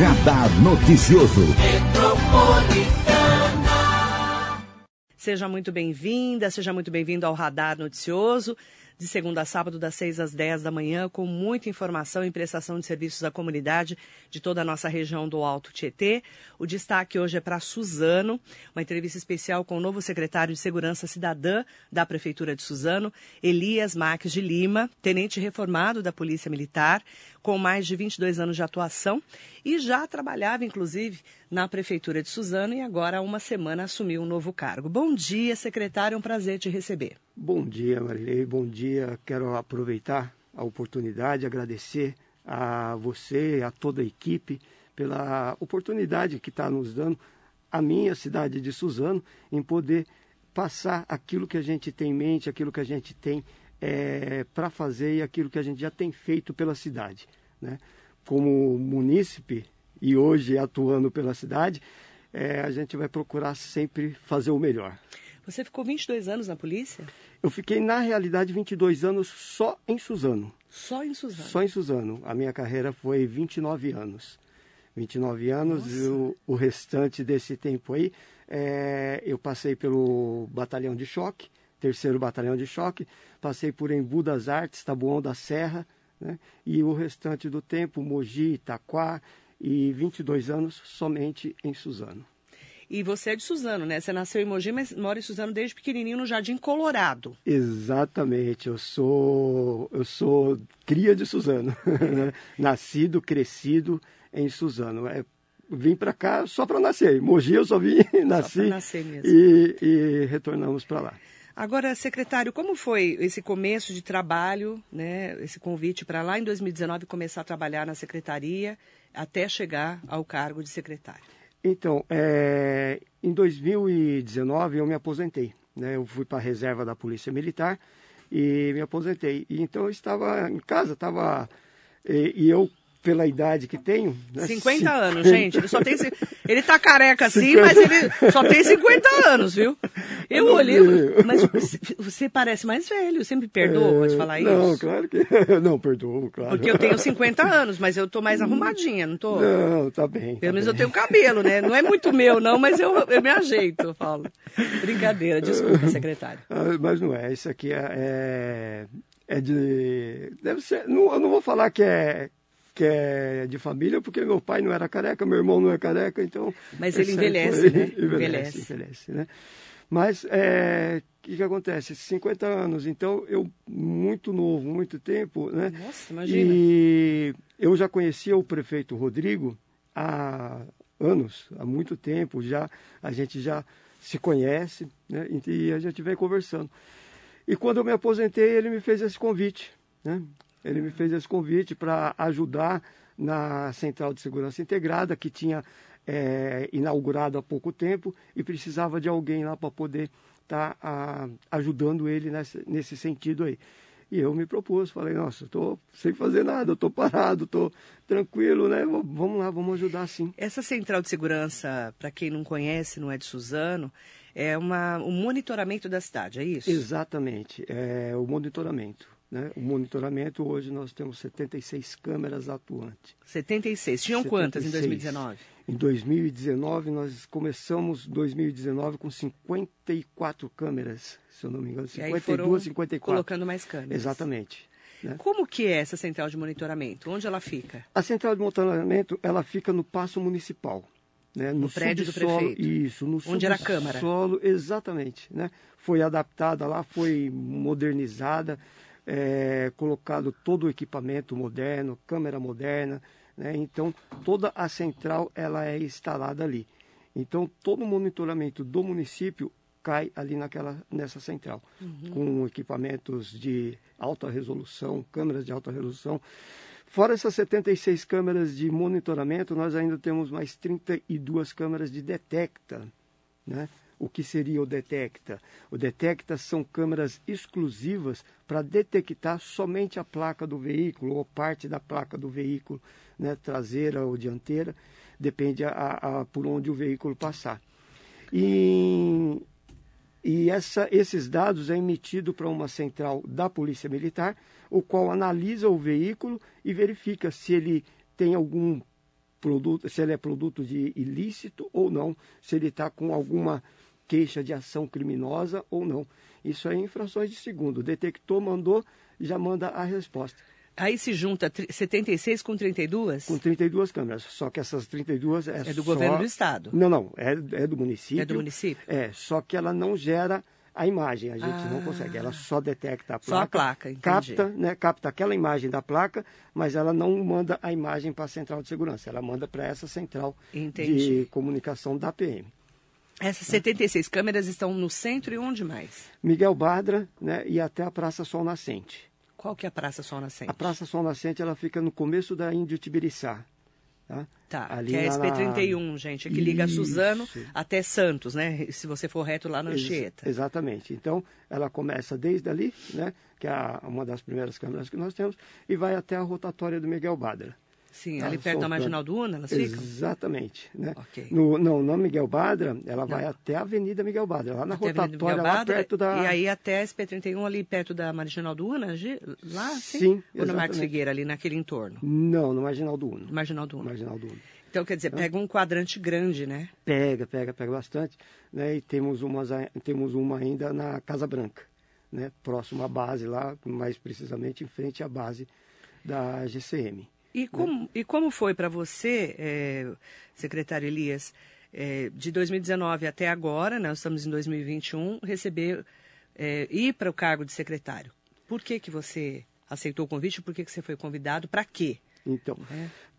Radar Noticioso. Seja muito bem-vinda, seja muito bem-vindo ao Radar Noticioso de segunda a sábado, das 6 às 10 da manhã, com muita informação e prestação de serviços à comunidade de toda a nossa região do Alto Tietê. O destaque hoje é para Suzano, uma entrevista especial com o novo secretário de Segurança Cidadã da Prefeitura de Suzano, Elias Marques de Lima, tenente reformado da Polícia Militar, com mais de 22 anos de atuação e já trabalhava, inclusive, na Prefeitura de Suzano e agora há uma semana assumiu um novo cargo. Bom dia, secretário, é um prazer te receber. Bom dia, Marilei, bom dia. Quero aproveitar a oportunidade, agradecer a você, a toda a equipe, pela oportunidade que está nos dando, a minha cidade de Suzano, em poder passar aquilo que a gente tem em mente, aquilo que a gente tem é, para fazer e aquilo que a gente já tem feito pela cidade. Né? Como munícipe e hoje atuando pela cidade, é, a gente vai procurar sempre fazer o melhor. Você ficou 22 anos na polícia? Eu fiquei, na realidade, 22 anos só em Suzano. Só em Suzano? Só em Suzano. A minha carreira foi 29 anos. 29 anos Nossa. e o, o, restante desse tempo aí, é, eu passei pelo batalhão de choque, terceiro batalhão de choque, passei por Embu das Artes, Tabuão da Serra, né? e o restante do tempo, Mogi, Itaquá, e 22 anos somente em Suzano. E você é de Suzano, né? Você nasceu em Mogi, mas mora em Suzano desde pequenininho no Jardim Colorado. Exatamente. Eu sou eu sou cria de Suzano, né? nascido, crescido em Suzano. É, vim para cá só para nascer. Mogi eu só vim, nasci só e, e retornamos para lá. Agora, secretário, como foi esse começo de trabalho, né, esse convite para lá em 2019 começar a trabalhar na secretaria até chegar ao cargo de secretário? Então, é, em 2019 eu me aposentei. Né? Eu fui para a reserva da Polícia Militar e me aposentei. E, então eu estava em casa, estava e, e eu pela idade que tenho. Né? 50 anos, gente. Ele só tem. Ele tá careca assim, 50... mas ele só tem 50 anos, viu? Eu olhei. Mas você parece mais velho. Você me perdoa é... de falar isso? Não, claro que. Não, perdoo, claro. Porque eu tenho 50 anos, mas eu tô mais arrumadinha, não tô? Não, tá bem. Pelo tá menos bem. eu tenho cabelo, né? Não é muito meu, não, mas eu, eu me ajeito, eu falo. Brincadeira, desculpa, secretário. Ah, mas não é. Isso aqui é. é... É de. Deve ser. Não, eu não vou falar que é, que é de família, porque meu pai não era careca, meu irmão não é careca, então... Mas ele envelhece, ele, né? Envelhece, envelhece, envelhece, né? Mas, o é, que, que acontece? 50 anos, então eu, muito novo, muito tempo, né? Nossa, imagina. E eu já conhecia o prefeito Rodrigo há anos, há muito tempo já, a gente já se conhece, né? E a gente vem conversando. E quando eu me aposentei, ele me fez esse convite, né? Ele me fez esse convite para ajudar na Central de Segurança Integrada, que tinha é, inaugurado há pouco tempo e precisava de alguém lá para poder estar tá, ajudando ele nesse, nesse sentido aí. E eu me propus, falei, nossa, estou sem fazer nada, estou parado, estou tranquilo, né? Vamos lá, vamos ajudar sim. Essa central de segurança, para quem não conhece, não é de Suzano, é uma, um monitoramento da cidade, é isso? Exatamente, é o monitoramento. Né? O monitoramento, hoje nós temos 76 câmeras atuantes. 76. Tinham 76. quantas em 2019? Em 2019, nós começamos 2019 com 54 câmeras, se eu não me engano. 52, 54. Colocando mais câmeras. Exatamente. Né? Como que é essa central de monitoramento? Onde ela fica? A central de monitoramento, ela fica no Paço Municipal. Né? No, no prédio do prefeito. Isso, no Onde era a Câmara. Solo, exatamente. Né? Foi adaptada lá, foi modernizada é, colocado todo o equipamento moderno, câmera moderna, né? então toda a central ela é instalada ali. Então todo o monitoramento do município cai ali naquela, nessa central, uhum. com equipamentos de alta resolução, câmeras de alta resolução. Fora essas 76 câmeras de monitoramento, nós ainda temos mais 32 câmeras de detecta, né? O que seria o Detecta. O Detecta são câmeras exclusivas para detectar somente a placa do veículo ou parte da placa do veículo, né, traseira ou dianteira, depende a, a, por onde o veículo passar. E, e essa, esses dados é emitido para uma central da Polícia Militar, o qual analisa o veículo e verifica se ele tem algum produto, se ele é produto de ilícito ou não, se ele está com alguma queixa de ação criminosa ou não. Isso é infrações de segundo. Detectou, mandou, já manda a resposta. Aí se junta 76 com 32? Com 32 câmeras. Só que essas 32 é, é do só... governo do estado. Não, não, é, é do município. É do município? É, só que ela não gera a imagem, a gente ah, não consegue. Ela só detecta a placa. Só a placa, entendi. Capta, né, capta aquela imagem da placa, mas ela não manda a imagem para a central de segurança. Ela manda para essa central entendi. de comunicação da PM. Essas 76 câmeras estão no centro e onde mais? Miguel Badra né, e até a Praça Sol Nascente. Qual que é a Praça Sol Nascente? A Praça Sol Nascente ela fica no começo da Índio Tibiriçá. Tá, tá Ali que é a SP31, na... gente, é que liga Isso. Suzano até Santos, né? Se você for reto lá na Anchieta. Ex exatamente. Então, ela começa desde ali, né? Que é uma das primeiras câmeras que nós temos, e vai até a rotatória do Miguel Badra. Sim, ali perto da Marginal do Una, elas ficam? Exatamente. Né? Okay. No, não, na Miguel Badra, ela não. vai até a Avenida Miguel Badra, lá na até rotatória, lá perto da... E aí até a SP31 ali perto da Marginal do Una, lá? Sim, sim Ou no Marcos Figueira, ali naquele entorno? Não, no Marginal do Una. Marginal do Una. Marginal do Una. Então, quer dizer, pega um quadrante grande, né? Pega, pega, pega bastante. Né? E temos, umas, temos uma ainda na Casa Branca, né? próximo à base lá, mais precisamente em frente à base da GCM. E como, e como foi para você, é, secretário Elias, é, de 2019 até agora, né, nós estamos em 2021, receber, é, ir para o cargo de secretário? Por que, que você aceitou o convite? Por que, que você foi convidado? Para quê? Então,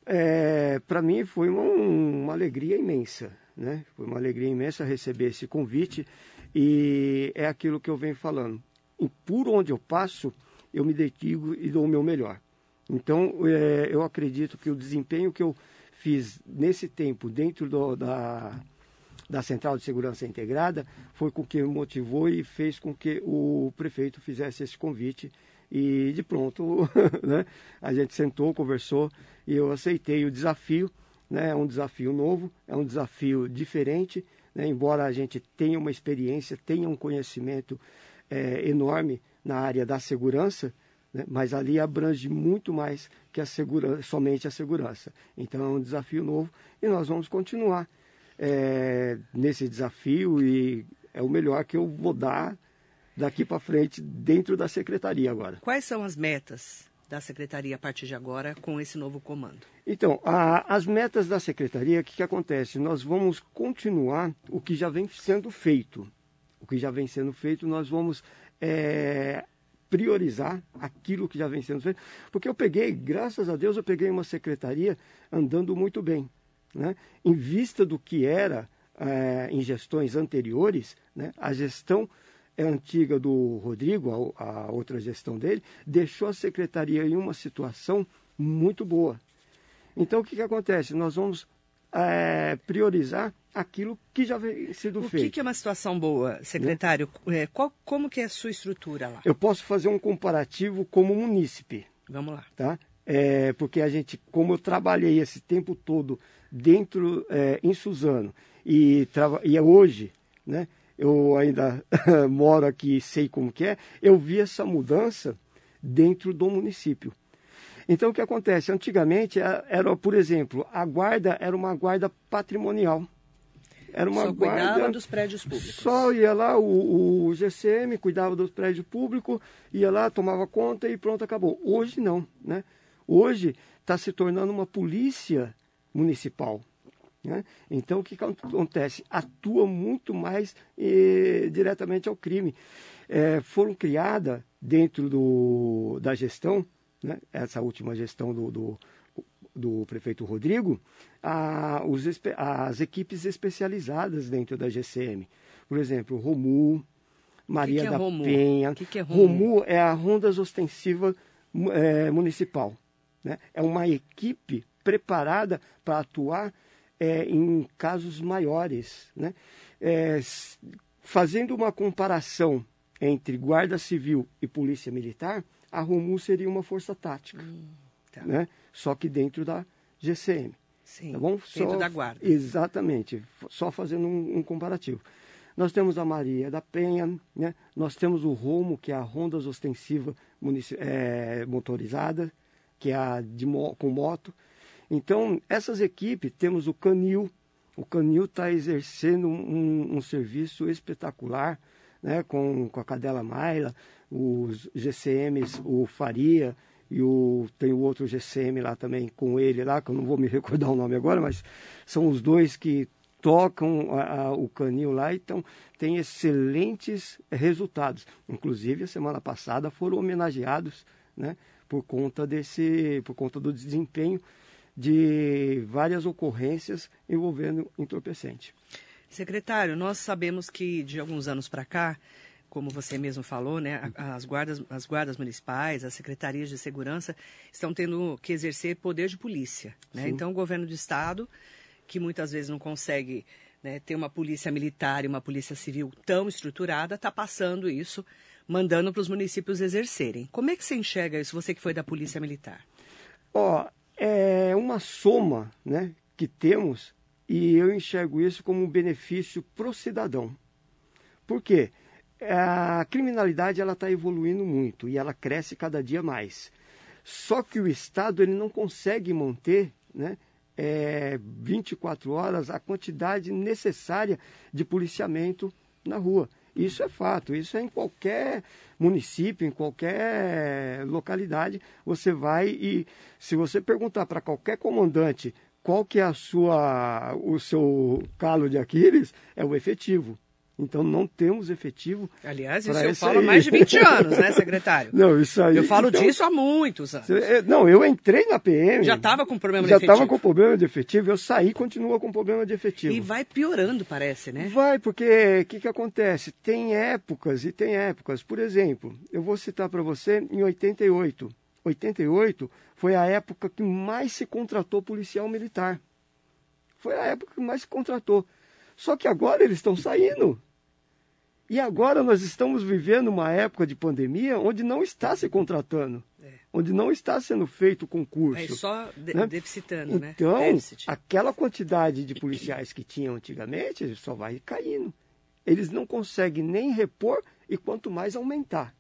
é. para mim foi uma, uma alegria imensa, né? Foi uma alegria imensa receber esse convite e é aquilo que eu venho falando. E por onde eu passo, eu me dedico e dou o meu melhor. Então, é, eu acredito que o desempenho que eu fiz nesse tempo dentro do, da, da Central de Segurança Integrada foi com que motivou e fez com que o prefeito fizesse esse convite. E de pronto, né, a gente sentou, conversou e eu aceitei o desafio. Né, é um desafio novo, é um desafio diferente, né, embora a gente tenha uma experiência, tenha um conhecimento é, enorme na área da segurança, né? mas ali abrange muito mais que a segurança, somente a segurança. Então é um desafio novo e nós vamos continuar é, nesse desafio e é o melhor que eu vou dar daqui para frente dentro da secretaria agora. Quais são as metas da secretaria a partir de agora com esse novo comando? Então, a, as metas da secretaria, o que, que acontece? Nós vamos continuar o que já vem sendo feito. O que já vem sendo feito, nós vamos é, priorizar aquilo que já vem sendo feito. Porque eu peguei, graças a Deus, eu peguei uma secretaria andando muito bem. Né? Em vista do que era é, em gestões anteriores, né? a gestão antiga do Rodrigo, a, a outra gestão dele, deixou a secretaria em uma situação muito boa. Então, o que, que acontece? Nós vamos é, priorizar aquilo que já vem sido o feito. O que, é uma situação boa, secretário? Né? É, qual, como que é a sua estrutura lá? Eu posso fazer um comparativo como munícipe. Vamos lá. Tá? É, porque a gente, como eu trabalhei esse tempo todo dentro, é, em Suzano, e, e é hoje, né, eu ainda moro aqui e sei como que é, eu vi essa mudança dentro do município. Então o que acontece? Antigamente era, por exemplo, a guarda era uma guarda patrimonial. Era uma só guarda, cuidava dos prédios públicos. Só ia lá, o, o GCM cuidava dos prédios públicos, ia lá, tomava conta e pronto, acabou. Hoje não, né? Hoje está se tornando uma polícia municipal. Né? Então, o que acontece? Atua muito mais eh, diretamente ao crime. É, foram criadas dentro do, da gestão né, essa última gestão do, do, do prefeito Rodrigo, a, os, as equipes especializadas dentro da GCM. Por exemplo, Romu, Maria que que é da Romu? Penha. Que que é Romu? Romu é a Rondas Ostensiva é, Municipal. Né? É uma equipe preparada para atuar é, em casos maiores. Né? É, fazendo uma comparação entre Guarda Civil e Polícia Militar, a Romu seria uma força tática, hum, tá. né? Só que dentro da GCM. Sim, tá bom? dentro só, da guarda. Exatamente, só fazendo um, um, comparativo. Nós temos a Maria da Penha, né? nós temos o Romo, que é a Rondas Ostensiva é, Motorizada, que é a de, com moto. Então, essas equipes, temos o Canil, o Canil está exercendo um, um, serviço espetacular, né, com, com a Cadela Maila, os GCMs, o Faria, e o, tem o outro GCM lá também com ele lá, que eu não vou me recordar o nome agora, mas são os dois que tocam a, a, o canil lá, então tem excelentes resultados. Inclusive, a semana passada foram homenageados, né, por conta desse, por conta do desempenho de várias ocorrências envolvendo entorpecente. Secretário, nós sabemos que de alguns anos para cá, como você mesmo falou, né, as guardas, as guardas municipais, as secretarias de segurança estão tendo que exercer poder de polícia. Né? Então, o governo do estado que muitas vezes não consegue né, ter uma polícia militar e uma polícia civil tão estruturada, está passando isso, mandando para os municípios exercerem. Como é que você enxerga isso, você que foi da polícia militar? Ó, é uma soma né, que temos e eu enxergo isso como um benefício para o cidadão. Por quê? A criminalidade ela está evoluindo muito e ela cresce cada dia mais. Só que o Estado ele não consegue manter né, é, 24 horas a quantidade necessária de policiamento na rua. Isso é fato, isso é em qualquer município, em qualquer localidade, você vai e se você perguntar para qualquer comandante qual que é a sua o seu calo de Aquiles, é o efetivo. Então não temos efetivo. Aliás, isso eu falo há mais de 20 anos, né, secretário? Não, isso aí. Eu falo então, disso há muitos anos. É, não, eu entrei na PM. Já estava com problema de efetivo. Já estava com problema de efetivo, eu saí continua com problema de efetivo. E vai piorando, parece, né? Vai, porque o que, que acontece? Tem épocas e tem épocas. Por exemplo, eu vou citar para você em 88. 88 foi a época que mais se contratou policial militar. Foi a época que mais se contratou. Só que agora eles estão saindo. E agora nós estamos vivendo uma época de pandemia onde não está se contratando, é. onde não está sendo feito concurso. É só de né? deficitando, né? Então, né? aquela quantidade de policiais que tinham antigamente só vai caindo. Eles não conseguem nem repor e quanto mais aumentar.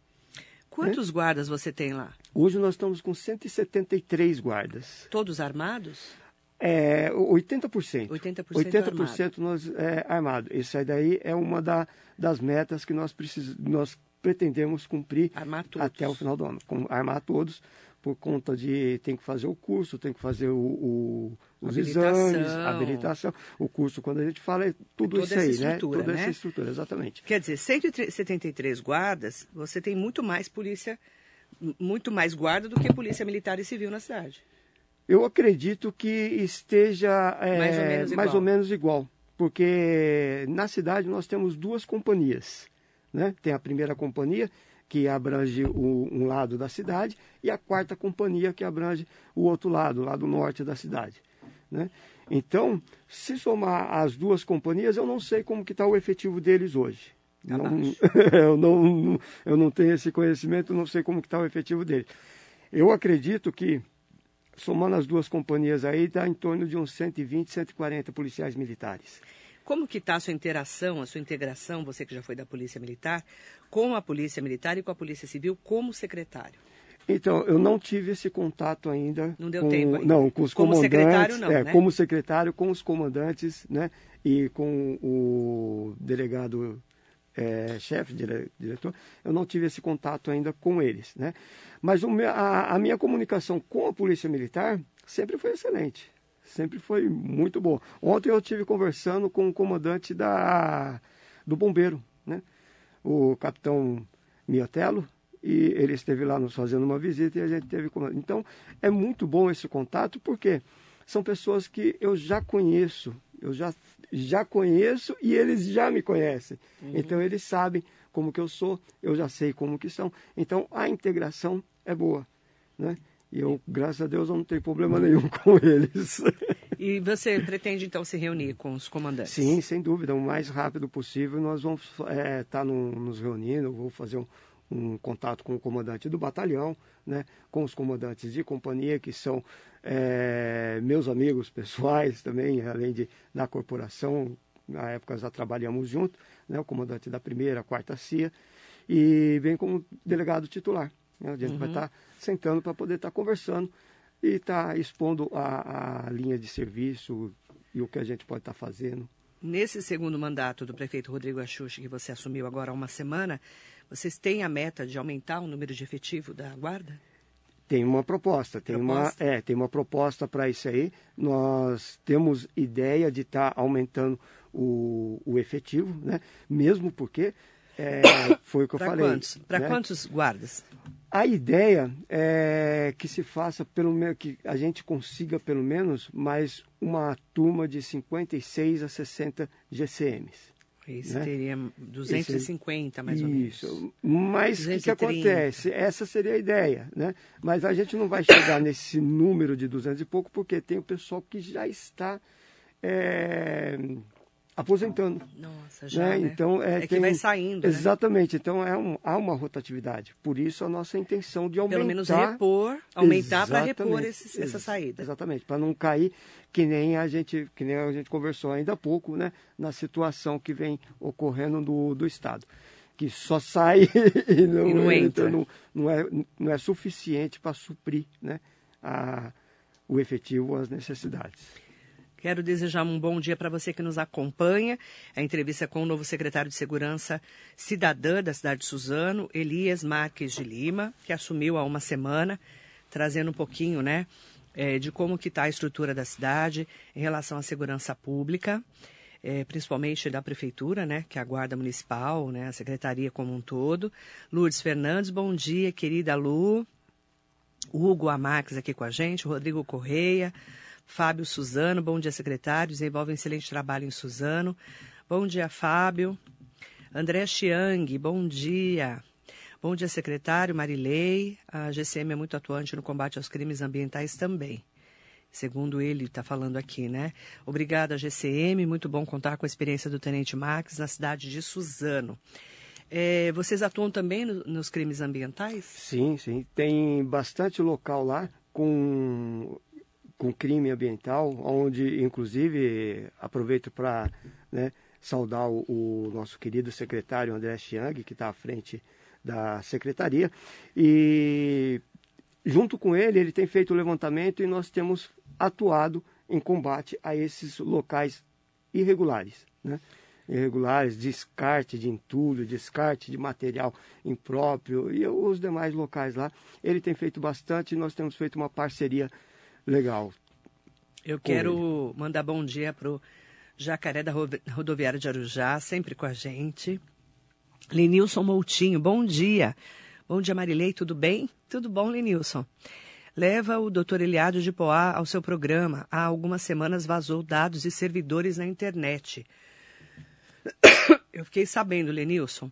Quantos né? guardas você tem lá? Hoje nós estamos com 173 guardas. Todos armados? É, 80%. 80%, 80% armado. nós é, armado. Isso aí daí é uma da, das metas que nós, precis, nós pretendemos cumprir até o final do ano. Com, armar todos, por conta de tem que fazer o curso, tem que fazer o, o os habilitação. exames, a habilitação. O curso, quando a gente fala, é tudo Toda isso aí, né? Toda né? essa estrutura, exatamente. Quer dizer, 173 guardas, você tem muito mais polícia, muito mais guarda do que polícia militar e civil na cidade. Eu acredito que esteja é, mais, ou menos, mais ou menos igual, porque na cidade nós temos duas companhias. Né? Tem a primeira companhia, que abrange o, um lado da cidade, e a quarta companhia, que abrange o outro lado, o lado norte da cidade. Né? Então, se somar as duas companhias, eu não sei como que está o efetivo deles hoje. Tá não, eu, não, eu não tenho esse conhecimento, não sei como que está o efetivo deles. Eu acredito que somando as duas companhias aí, dá em torno de uns 120, 140 policiais militares. Como que está a sua interação, a sua integração, você que já foi da Polícia Militar, com a Polícia Militar e com a Polícia Civil como secretário? Então, eu não tive esse contato ainda. Não deu com, tempo ainda. Não, com os como comandantes. Secretário, não, é, né? Como secretário, com os comandantes, né? E com o delegado é, chefe, dire, diretor, eu não tive esse contato ainda com eles, né? Mas a, a, minha comunicação com a Polícia Militar sempre foi excelente, sempre foi muito boa. Ontem eu tive conversando com o comandante da, do bombeiro, né? O capitão Miotelo, e ele esteve lá nos fazendo uma visita e a gente teve... Então, é muito bom esse contato, porque são pessoas que eu já conheço, eu já, já conheço e eles já me conhecem. Uhum. Então eles sabem como que eu sou, eu já sei como que são. Então a integração é boa, né? E eu, graças a Deus, eu não tenho problema nenhum com eles. E você pretende então se reunir com os comandantes? Sim, sem dúvida. O mais rápido possível nós vamos estar é, tá no, nos reunindo. Vou fazer um, um contato com o comandante do batalhão, né, com os comandantes de companhia, que são é, meus amigos pessoais também, além de da corporação, na época já trabalhamos juntos, né, o comandante da primeira, quarta CIA, e vem como delegado titular. Né, a gente uhum. vai estar tá sentando para poder estar tá conversando e está expondo a, a linha de serviço e o que a gente pode estar tá fazendo. Nesse segundo mandato do prefeito Rodrigo Axuxi, que você assumiu agora há uma semana, vocês têm a meta de aumentar o número de efetivo da guarda? Tem uma proposta, tem proposta? uma, é, tem uma proposta para isso aí. Nós temos ideia de estar tá aumentando o, o efetivo, né? Mesmo porque é, foi o que eu falei. Para né? quantos guardas? A ideia é que se faça pelo menos que a gente consiga pelo menos mais uma turma de 56 a 60 GCMs. Isso né? teria 250 Esse, mais ou menos. Isso. Mas o que, que, acontece? Essa seria a ideia, né? Mas a gente não vai chegar nesse número de 200 e pouco porque tem o pessoal que já está é, aposentando. Nossa, já, né? né? Então, é, é tem... que vai saindo, né? Exatamente. Né? Então, é um, há uma rotatividade. Por isso, a nossa intenção de aumentar... Pelo menos repor, aumentar para repor esse, essa saída. Exatamente, para não cair que nem a gente que nem a gente conversou ainda há pouco, né? Na situação que vem ocorrendo do, do Estado. Que só sai e não, e não entra. Não, não, é, não é suficiente para suprir né? a, o efetivo às necessidades. Quero desejar um bom dia para você que nos acompanha. A entrevista com o novo secretário de Segurança Cidadã da cidade de Suzano, Elias Marques de Lima, que assumiu há uma semana, trazendo um pouquinho, né, é, de como que está a estrutura da cidade em relação à segurança pública, é, principalmente da prefeitura, né, que é a guarda municipal, né, a secretaria como um todo. Lourdes Fernandes, bom dia, querida Lu. Hugo Amax aqui com a gente, Rodrigo Correia. Fábio Suzano, bom dia, secretário. Desenvolve um excelente trabalho em Suzano. Bom dia, Fábio. André Chiang, bom dia. Bom dia, secretário. Marilei. A GCM é muito atuante no combate aos crimes ambientais também. Segundo ele está falando aqui, né? Obrigada, GCM. Muito bom contar com a experiência do Tenente Max na cidade de Suzano. É, vocês atuam também no, nos crimes ambientais? Sim, sim. Tem bastante local lá com com crime ambiental, onde, inclusive, aproveito para né, saudar o, o, nosso querido secretário André Chiang, que está à frente da secretaria, e junto com ele, ele tem feito o levantamento e nós temos atuado em combate a esses locais irregulares, né? irregulares, descarte de entulho, descarte de material impróprio e os demais locais lá. Ele tem feito bastante nós temos feito uma parceria legal. Eu quero mandar bom dia para o Jacaré da Rodoviária de Arujá, sempre com a gente. Lenilson Moutinho, bom dia. Bom dia, Marilei, tudo bem? Tudo bom, Lenilson. Leva o doutor Eliado de Poá ao seu programa. Há algumas semanas vazou dados de servidores na internet. Eu fiquei sabendo, Lenilson.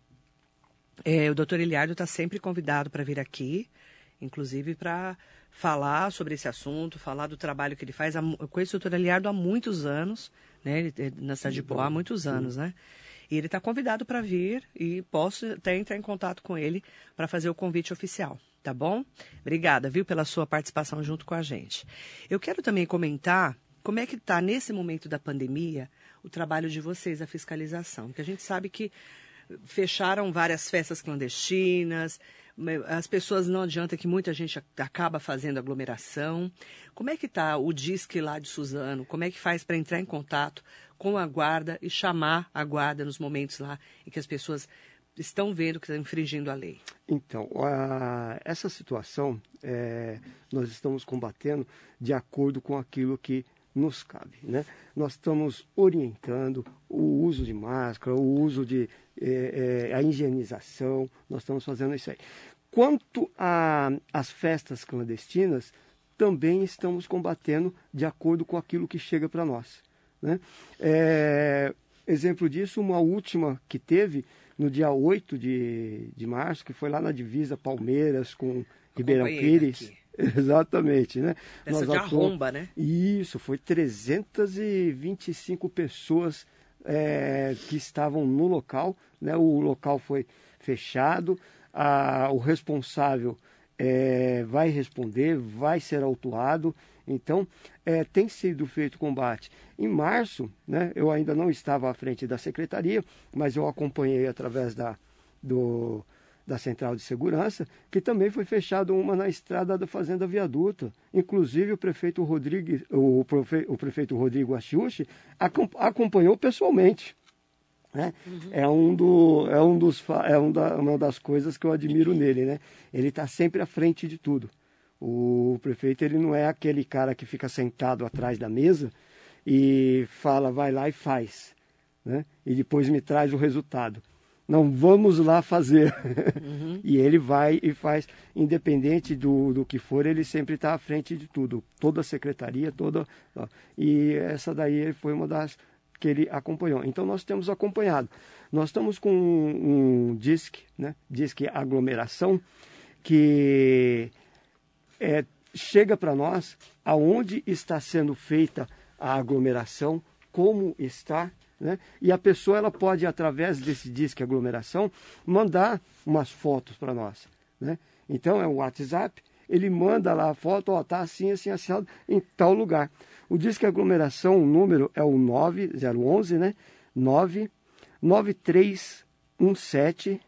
É, o doutor Eliardo está sempre convidado para vir aqui, inclusive para falar sobre esse assunto, falar do trabalho que ele faz. Eu conheço o doutor Eliardo há muitos anos, né? Ele, na cidade de Poá há muitos anos, né? E ele está convidado para vir e posso até entrar em contato com ele para fazer o convite oficial, tá bom? Obrigada, viu, pela sua participação junto com a gente. Eu quero também comentar como é que está, nesse momento da pandemia, o trabalho de vocês, a fiscalização. Porque a gente sabe que fecharam várias festas clandestinas, as pessoas não adianta que muita gente acaba fazendo aglomeração. Como é que está o disque lá de Suzano? Como é que faz para entrar em contato com a guarda e chamar a guarda nos momentos lá em que as pessoas estão vendo que estão infringindo a lei? Então, a, essa situação é, nós estamos combatendo de acordo com aquilo que nos cabe. Né? Nós estamos orientando o uso de máscara, o uso de é, é, a higienização, nós estamos fazendo isso aí. Quanto às festas clandestinas, também estamos combatendo de acordo com aquilo que chega para nós. Né? É, exemplo disso, uma última que teve no dia 8 de, de março, que foi lá na divisa Palmeiras com Ribeirão Pires. Aqui. Exatamente, né? Essa Nós de arromba, né? Isso, foi 325 pessoas é, que estavam no local, né? O local foi fechado, a, o responsável é, vai responder, vai ser autuado. Então, é, tem sido feito combate. Em março, né, eu ainda não estava à frente da secretaria, mas eu acompanhei através da, do, da Central de Segurança, que também foi fechado uma na estrada da Fazenda Viaduto. Inclusive o prefeito Rodrigo, o, profe, o prefeito Rodrigo Achiuchi acompanhou pessoalmente. Né? Uhum. É, um do, é, um dos, é um da, uma das coisas que eu admiro nele. Né? Ele está sempre à frente de tudo. O prefeito ele não é aquele cara que fica sentado atrás da mesa e fala, vai lá e faz. Né? E depois me traz o resultado. Não, vamos lá fazer. Uhum. e ele vai e faz, independente do, do que for, ele sempre está à frente de tudo. Toda a secretaria, toda. Ó, e essa daí foi uma das que ele acompanhou. Então nós temos acompanhado. Nós estamos com um, um DISC, né? DISC aglomeração, que é, chega para nós aonde está sendo feita a aglomeração, como está, né? e a pessoa ela pode, através desse disque aglomeração, mandar umas fotos para nós. Né? Então é o WhatsApp, ele manda lá a foto, ó, tá assim, assim, assado, em tal lugar. O disque aglomeração, o número é o 9011, né? 99317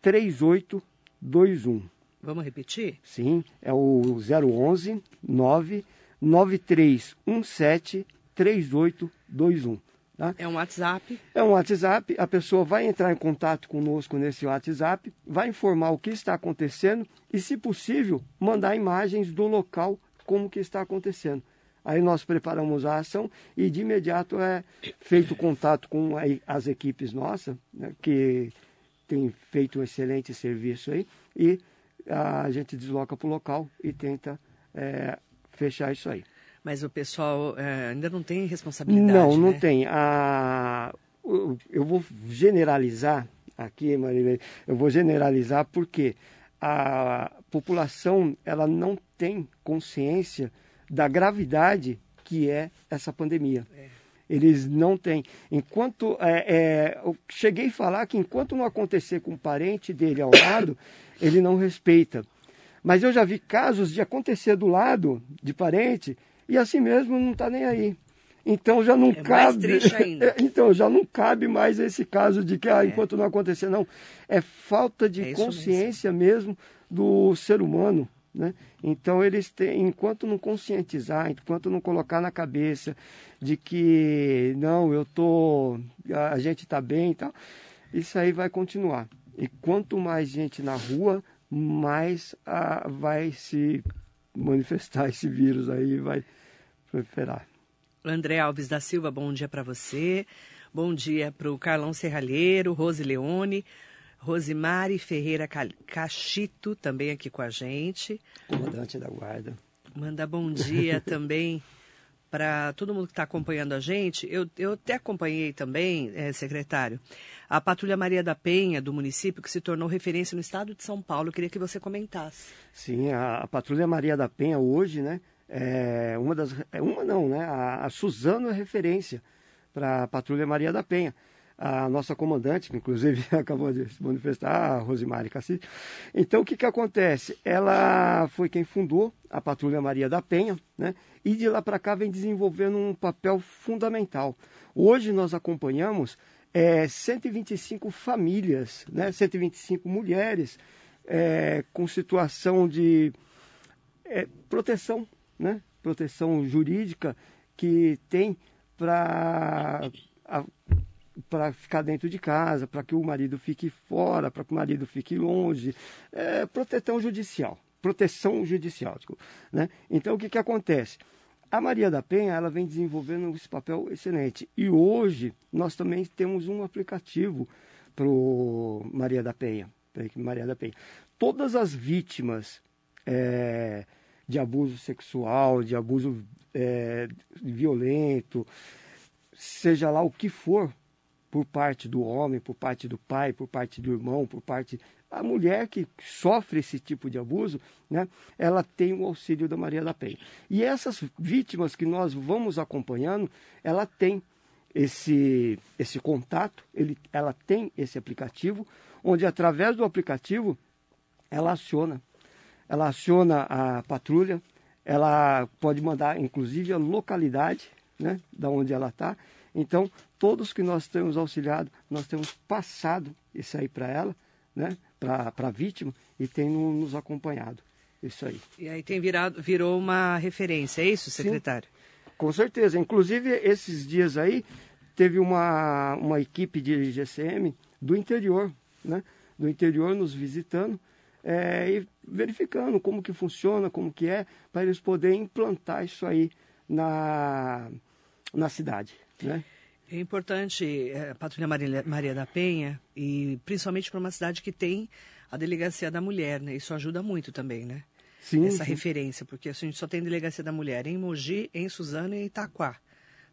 3821. Vamos repetir? Sim, é o 011 99317 3821. Tá? É um WhatsApp? É um WhatsApp. A pessoa vai entrar em contato conosco nesse WhatsApp, vai informar o que está acontecendo e, se possível, mandar imagens do local como que está acontecendo. Aí nós preparamos a ação e de imediato é feito contato com as equipes nossas, né, que tem feito um excelente serviço aí, e a gente desloca para o local e tenta é, fechar isso aí. Mas o pessoal é, ainda não tem responsabilidade? Não, não né? tem. A, eu vou generalizar aqui, Marília, eu vou generalizar porque a população ela não tem consciência da gravidade que é essa pandemia. É. Eles não têm. Enquanto. É, é, eu cheguei a falar que enquanto não acontecer com um parente dele ao lado, ele não respeita. Mas eu já vi casos de acontecer do lado de parente e assim mesmo não está nem aí. Então já não é cabe. então já não cabe mais esse caso de que ah, é. enquanto não acontecer, não. É falta de é consciência mesmo. mesmo do ser humano. Né? Então eles têm, enquanto não conscientizar, enquanto não colocar na cabeça de que não, eu tô, a gente está bem e tal, isso aí vai continuar. E quanto mais gente na rua, mais ah, vai se manifestar esse vírus aí, vai proliferar. André Alves da Silva, bom dia para você. Bom dia para o Carlão Serralheiro, Rose Leone, Rosimari Ferreira Cachito, também aqui com a gente. Comandante da Guarda. Manda bom dia também para todo mundo que está acompanhando a gente. Eu, eu até acompanhei também, é, secretário, a Patrulha Maria da Penha, do município, que se tornou referência no estado de São Paulo. Eu queria que você comentasse. Sim, a, a Patrulha Maria da Penha hoje, né? É uma das. É uma não, né? A, a Suzano é referência para a Patrulha Maria da Penha a nossa comandante, que inclusive acabou de se manifestar, a Rosimari Cassis. Então, o que, que acontece? Ela foi quem fundou a Patrulha Maria da Penha, né? E de lá para cá vem desenvolvendo um papel fundamental. Hoje nós acompanhamos é, 125 famílias, né? 125 mulheres é, com situação de é, proteção, né? Proteção jurídica que tem para para ficar dentro de casa, para que o marido fique fora, para que o marido fique longe. É, proteção judicial. Proteção judicial. Né? Então, o que, que acontece? A Maria da Penha ela vem desenvolvendo esse papel excelente. E hoje nós também temos um aplicativo para Maria da Penha. Maria da Penha. Todas as vítimas é, de abuso sexual, de abuso é, violento, seja lá o que for, por parte do homem, por parte do pai, por parte do irmão, por parte a mulher que sofre esse tipo de abuso, né, ela tem o auxílio da Maria da Penha. E essas vítimas que nós vamos acompanhando, ela tem esse, esse contato, ele, ela tem esse aplicativo, onde através do aplicativo ela aciona. Ela aciona a patrulha, ela pode mandar inclusive a localidade né, da onde ela está, então, todos que nós temos auxiliado, nós temos passado isso aí para ela, né? para a vítima e tem no, nos acompanhado. Isso aí. E aí tem virado, virou uma referência, é isso, secretário? Sim, com certeza. Inclusive, esses dias aí, teve uma, uma equipe de GCM do interior, né? Do interior nos visitando é, e verificando como que funciona, como que é, para eles poderem implantar isso aí na, na cidade, né? É importante é, a Patrulha Maria, Maria da Penha, e principalmente para uma cidade que tem a Delegacia da Mulher, né? Isso ajuda muito também, né? Sim, Essa sim. referência, porque a gente só tem Delegacia da Mulher em Mogi, em Suzano e em Itaquá.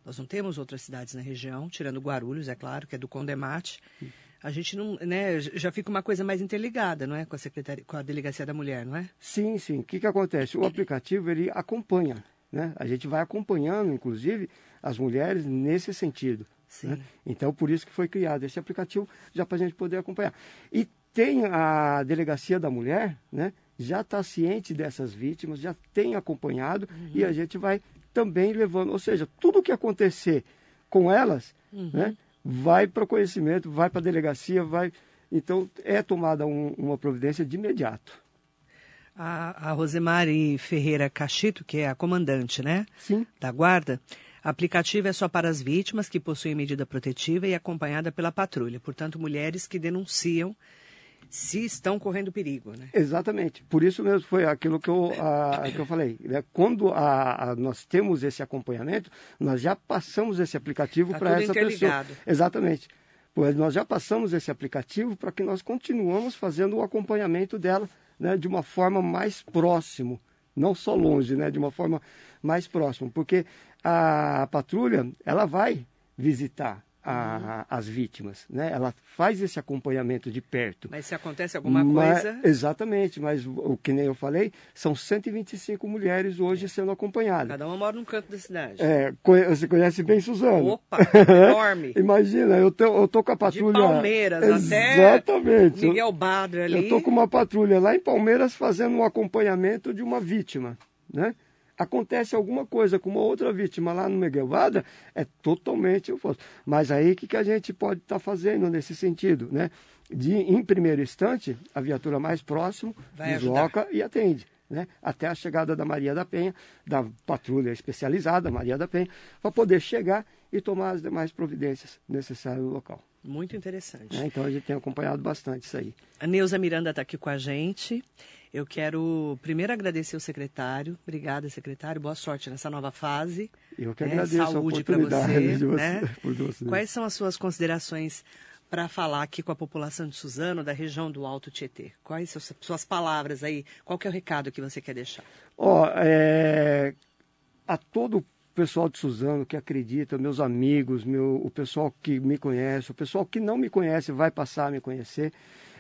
Nós não temos outras cidades na região, tirando Guarulhos, é claro, que é do Condemate. A gente não, né, já fica uma coisa mais interligada, não é, com a secretaria, com a delegacia da mulher, não é? Sim, sim. O que, que acontece? O aplicativo ele acompanha, né? A gente vai acompanhando, inclusive, as mulheres nesse sentido. Né? Então, por isso que foi criado esse aplicativo, já para a gente poder acompanhar. E tem a delegacia da mulher, né? Já está ciente dessas vítimas, já tem acompanhado Uhum. e a gente vai também levando, ou seja, tudo o que acontecer com elas, Uhum. né? Vai para o conhecimento, vai para a delegacia, vai. Então é tomada um- uma providência de imediato. A, a Rosemary Ferreira Cachito, que é a comandante, né? Sim. Da guarda. Aplicativo é só para as vítimas que possuem medida protetiva e acompanhada pela patrulha. Portanto, mulheres que denunciam se estão correndo perigo, né? Exatamente. Por isso mesmo foi aquilo que eu, a- que eu falei. né? Quando a- a- nós temos esse acompanhamento, nós já passamos esse aplicativo Tá para essa pessoa. Exatamente. Pois nós já passamos esse aplicativo para que nós continuamos fazendo o acompanhamento dela né, de uma forma mais próximo, não só longe, né, de uma forma mais próxima, porque a patrulha ela vai visitar a- as vítimas, né? Ela faz esse acompanhamento de perto. Mas se acontece alguma Mas- coisa. Exatamente, mas o, que nem eu falei, são 125 mulheres hoje sendo acompanhadas. Cada uma mora num canto da cidade. É, você conhece bem Suzano? Opa, enorme. Imagina, eu tô, eu tô com a patrulha. Palmeiras até Exatamente. Miguel Badre Eu, ali. eu tô com uma patrulha lá em Palmeiras fazendo um acompanhamento de uma vítima, né? Acontece alguma coisa com uma outra vítima lá no Miguel Badra, é totalmente o fosso. Mas aí o que, que a gente pode estar fazendo nesse sentido, né? De, em primeiro instante, a viatura mais próxima Vai desloca e atende. Né? Até a chegada da Maria da Penha, da patrulha especializada, Maria da Penha, para poder chegar e tomar as demais providências necessárias no local. Muito interessante. né? Então a gente tem acompanhado bastante isso aí. A Neuza Miranda está aqui com a gente. Eu quero primeiro agradecer o secretário. Obrigada, secretário. Boa sorte nessa nova fase. Eu que né? agradeço Saúde para você, de você, né? por você. Quais são as suas considerações para falar aqui com a população de Suzano, da região do Alto Tietê? Quais são as suas palavras aí? Qual é o recado que você quer deixar? Ó, é, a todo o pessoal de Suzano que acredita, meus amigos, meu, o pessoal que me conhece, o pessoal que não me conhece vai passar a me conhecer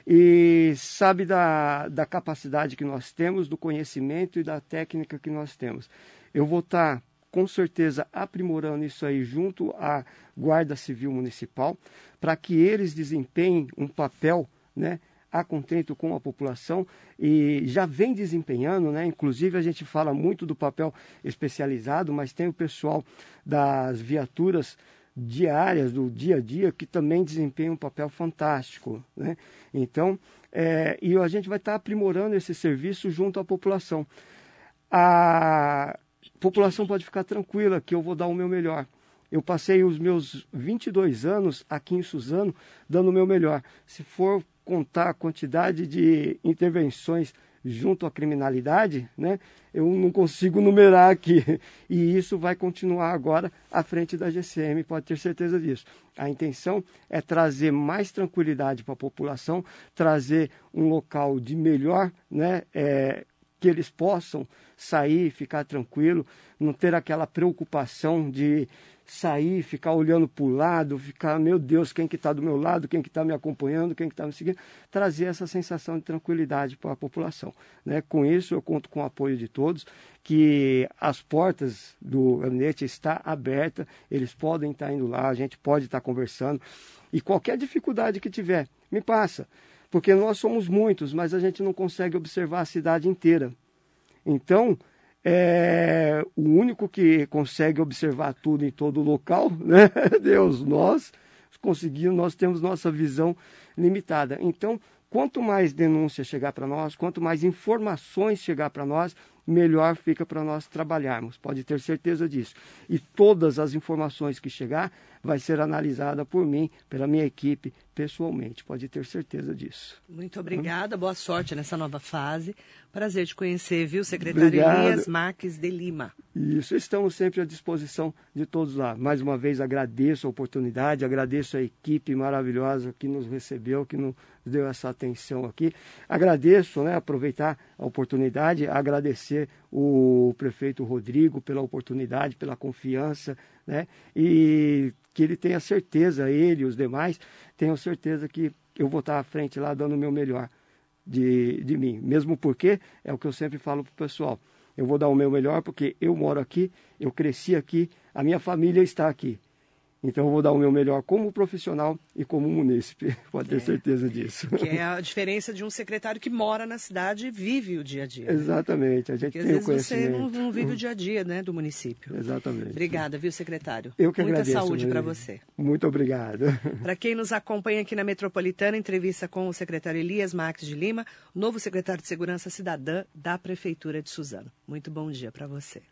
e sabe da, da capacidade que nós temos, do conhecimento e da técnica que nós temos. Eu vou estar, com certeza, aprimorando isso aí junto à Guarda Civil Municipal, para que eles desempenhem um papel, né? a contento com a população e já vem desempenhando, né? Inclusive a gente fala muito do papel especializado, mas tem o pessoal das viaturas diárias do dia a dia que também desempenha um papel fantástico, né? Então, é, e a gente vai estar aprimorando esse serviço junto à população. A população pode ficar tranquila que eu vou dar o meu melhor. Eu passei os meus 22 anos aqui em Suzano dando o meu melhor. Se for contar a quantidade de intervenções junto à criminalidade, né, eu não consigo numerar aqui. E isso vai continuar agora à frente da GCM, pode ter certeza disso. A intenção é trazer mais tranquilidade para a população, trazer um local de melhor, né, é, que eles possam sair, ficar tranquilo, não ter aquela preocupação de sair, ficar olhando para o lado, ficar, meu Deus, quem que está do meu lado, quem que está me acompanhando, quem que está me seguindo, trazer essa sensação de tranquilidade para a população. Né? Com isso, eu conto com o apoio de todos, que as portas do gabinete estão abertas, eles podem estar indo lá, a gente pode estar conversando, e qualquer dificuldade que tiver, me passa, porque nós somos muitos, mas a gente não consegue observar a cidade inteira. Então, é, o único que consegue observar tudo em todo local, né? Deus, nós conseguimos, nós temos nossa visão limitada. Então, quanto mais denúncia chegar para nós, quanto mais informações chegar para nós, melhor fica para nós trabalharmos. Pode ter certeza disso. E todas as informações que chegar vai ser analisada por mim, pela minha equipe, pessoalmente. Pode ter certeza disso. Muito obrigada. Boa sorte nessa nova fase. Prazer te conhecer, viu, secretário Obrigado. Elias Marques de Lima. Isso, estamos sempre à disposição de todos lá. Mais uma vez agradeço a oportunidade, agradeço a equipe maravilhosa que nos recebeu, que nos deu essa atenção aqui. Agradeço, né, aproveitar a oportunidade, agradecer o prefeito Rodrigo pela oportunidade, pela confiança, né? E que ele tenha certeza, ele e os demais, tenham certeza que eu vou estar à frente lá dando o meu melhor de, de mim. Mesmo porque é o que eu sempre falo para o pessoal. Eu vou dar o meu melhor porque eu moro aqui, eu cresci aqui, a minha família está aqui. Então, eu vou dar o meu melhor como profissional e como munícipe, pode ter é, certeza disso. Que é a diferença de um secretário que mora na cidade e vive o dia a dia. Né? Exatamente, a gente Porque, tem às vezes você não, não, vive o dia a dia né, do município. Exatamente. Obrigada, viu, secretário? Eu que Muita agradeço. Muita saúde para você. Muito obrigado. Para quem nos acompanha aqui na Metropolitana, entrevista com o secretário Elias Marques de Lima, novo secretário de Segurança Cidadã da Prefeitura de Suzano. Muito bom dia para você.